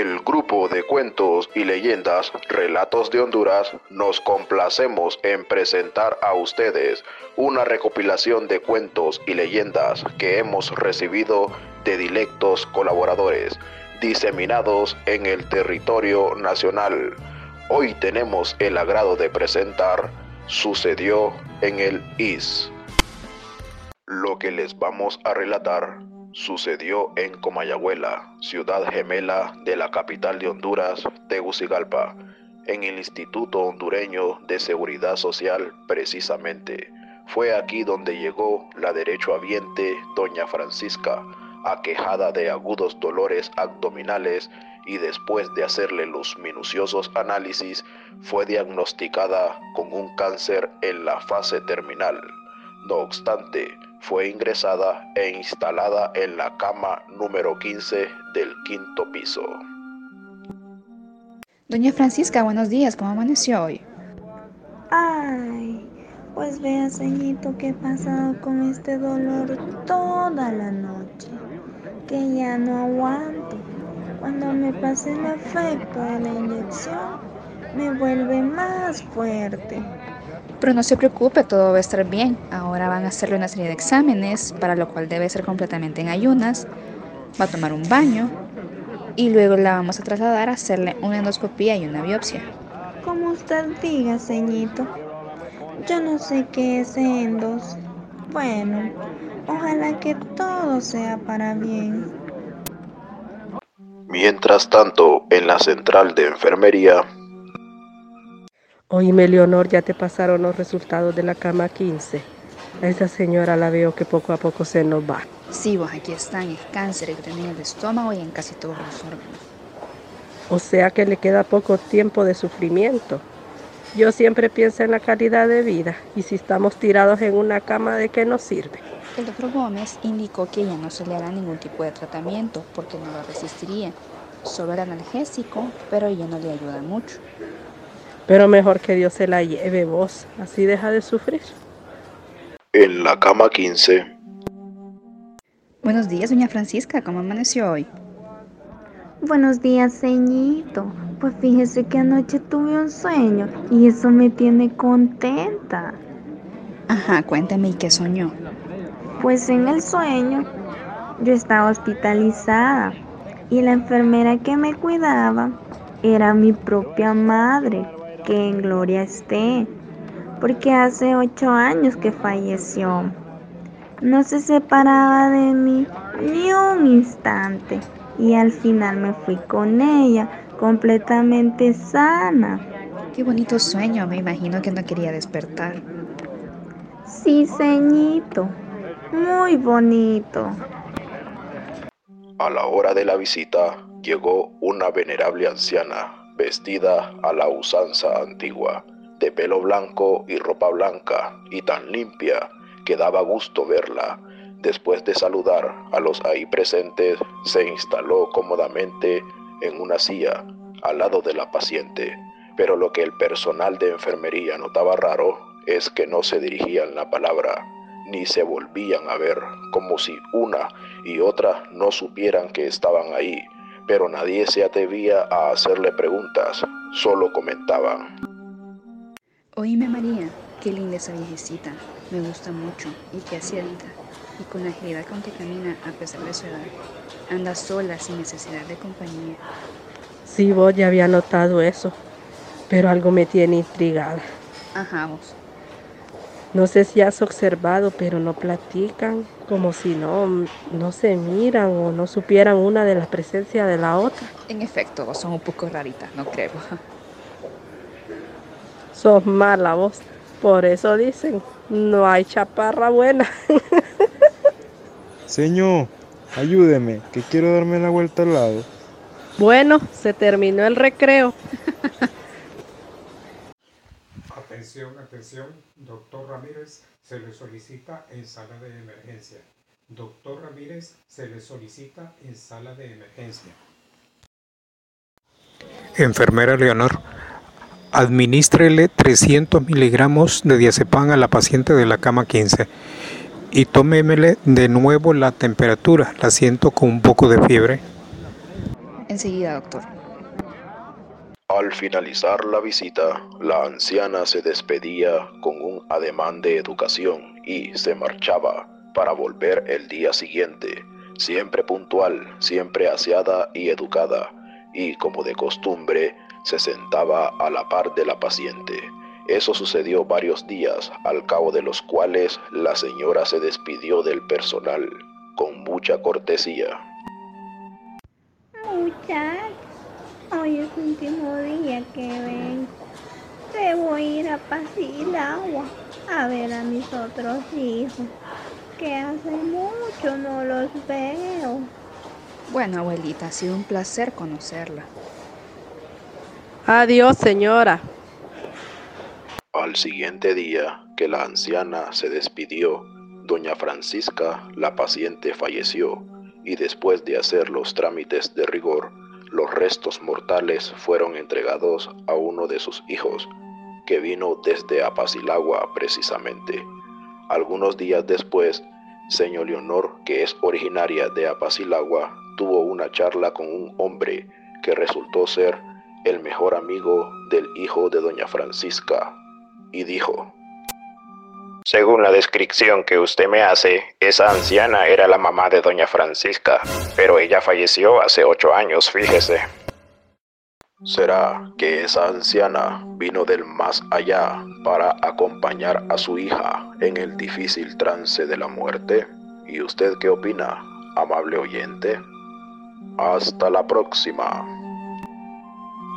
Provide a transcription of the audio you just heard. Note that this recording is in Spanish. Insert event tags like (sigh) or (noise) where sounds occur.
el grupo de cuentos y leyendas Relatos de Honduras nos complacemos en presentar a ustedes una recopilación de cuentos y leyendas que hemos recibido de dilectos colaboradores diseminados en el territorio nacional. Hoy tenemos el agrado de presentar Sucedió en el IS. Lo que les vamos a relatar sucedió en Comayagüela, ciudad gemela de la capital de Honduras, Tegucigalpa, en el Instituto Hondureño de Seguridad Social precisamente. Fue aquí donde llegó la derechohabiente doña Francisca, aquejada de agudos dolores abdominales y después de hacerle los minuciosos análisis fue diagnosticada con un cáncer en la fase terminal. No obstante, fue ingresada e instalada en la cama número 15 del quinto piso. Doña Francisca, buenos días, ¿cómo amaneció hoy? Ay, pues vea, ceñito, que he pasado con este dolor toda la noche, que ya no aguanto. Cuando me pase el efecto de la inyección, me vuelve más fuerte. Pero no se preocupe, todo va a estar bien. Ahora van a hacerle una serie de exámenes, para lo cual debe ser completamente en ayunas. Va a tomar un baño y luego la vamos a trasladar a hacerle una endoscopía y una biopsia. Como usted diga, ceñito. Yo no sé qué es endos. Bueno, ojalá que todo sea para bien. Mientras tanto, en la central de enfermería, Oíme, Leonor, ya te pasaron los resultados de la cama 15. A esa señora la veo que poco a poco se nos va. Sí, vos aquí están el cáncer que tenía en el estómago y en casi todos los órganos. O sea que le queda poco tiempo de sufrimiento. Yo siempre pienso en la calidad de vida y si estamos tirados en una cama, ¿de qué nos sirve? El doctor Gómez indicó que ella no se le hará ningún tipo de tratamiento porque no lo resistiría. Solo el analgésico, pero ella no le ayuda mucho. Pero mejor que Dios se la lleve vos, así deja de sufrir. en la cama 15, Buenos días, doña Francisca, ¿cómo amaneció hoy? Buenos días, ceñito. Pues fíjese que anoche tuve un sueño y eso me tiene contenta. Ajá, cuéntame, ¿y qué soñó? Pues en el sueño yo estaba hospitalizada y la enfermera que me cuidaba era mi propia madre, que en gloria esté, porque hace ocho años que falleció. No se separaba de mí ni un instante y al final me fui con ella completamente sana. Qué bonito sueño, me imagino que no quería despertar. Sí, ceñito, muy bonito. a la hora de la visita, llegó una venerable anciana, vestida a la usanza antigua, de pelo blanco y ropa blanca, y tan limpia que daba gusto verla. Después de saludar a los ahí presentes, se instaló cómodamente en una silla al lado de la paciente. Pero lo que el personal de enfermería notaba raro es que no se dirigían la palabra, ni se volvían a ver, como si una y otra no supieran que estaban ahí, pero nadie se atrevía a hacerle preguntas, solo comentaban. Oíme, María, qué linda esa viejecita. Me gusta mucho y qué aciadita. Y con la agilidad con que camina a pesar de su edad. Anda sola sin necesidad de compañía. Sí, vos ya había notado eso, pero algo me tiene intrigada. Ajá, vos. No sé si has observado, pero no platican, como si no, no se miran o no supieran una de la presencia de la otra. En efecto, vos son un poco raritas, no creo. (laughs) Sos mala vos. Por eso dicen, no hay chaparra buena. (laughs) Señor, ayúdeme, que quiero darme la vuelta al lado. Bueno, se terminó el recreo. (laughs) Atención, atención, doctor Ramírez, se le solicita en sala de emergencia. Doctor Ramírez, se le solicita en sala de emergencia. Enfermera Leonor, administrele 300 miligramos de diazepam a la paciente de la cama 15 y tómemele de nuevo la temperatura, la siento con un poco de fiebre. Enseguida, doctor. Al finalizar la visita, la anciana se despedía con un ademán de educación y se marchaba para volver el día siguiente, siempre puntual, siempre aseada y educada, y como de costumbre, se sentaba a la par de la paciente. Eso sucedió varios días, al cabo de los cuales la señora se despidió del personal con mucha cortesía. El último día que ven. Debo ir a el agua a ver a mis otros hijos, que hace mucho no los veo. Bueno, abuelita, ha sido un placer conocerla. Adiós, señora. Al siguiente día que la anciana se despidió, doña Francisca, la paciente, falleció y después de hacer los trámites de rigor, los restos mortales fueron entregados a uno de sus hijos, que vino desde Apacilagua precisamente. Algunos días después, señor Leonor, que es originaria de Apacilagua, tuvo una charla con un hombre que resultó ser el mejor amigo del hijo de doña Francisca, y dijo, según la descripción que usted me hace, esa anciana era la mamá de doña Francisca, pero ella falleció hace ocho años, fíjese. ¿Será que esa anciana vino del más allá para acompañar a su hija en el difícil trance de la muerte? ¿Y usted qué opina, amable oyente? Hasta la próxima.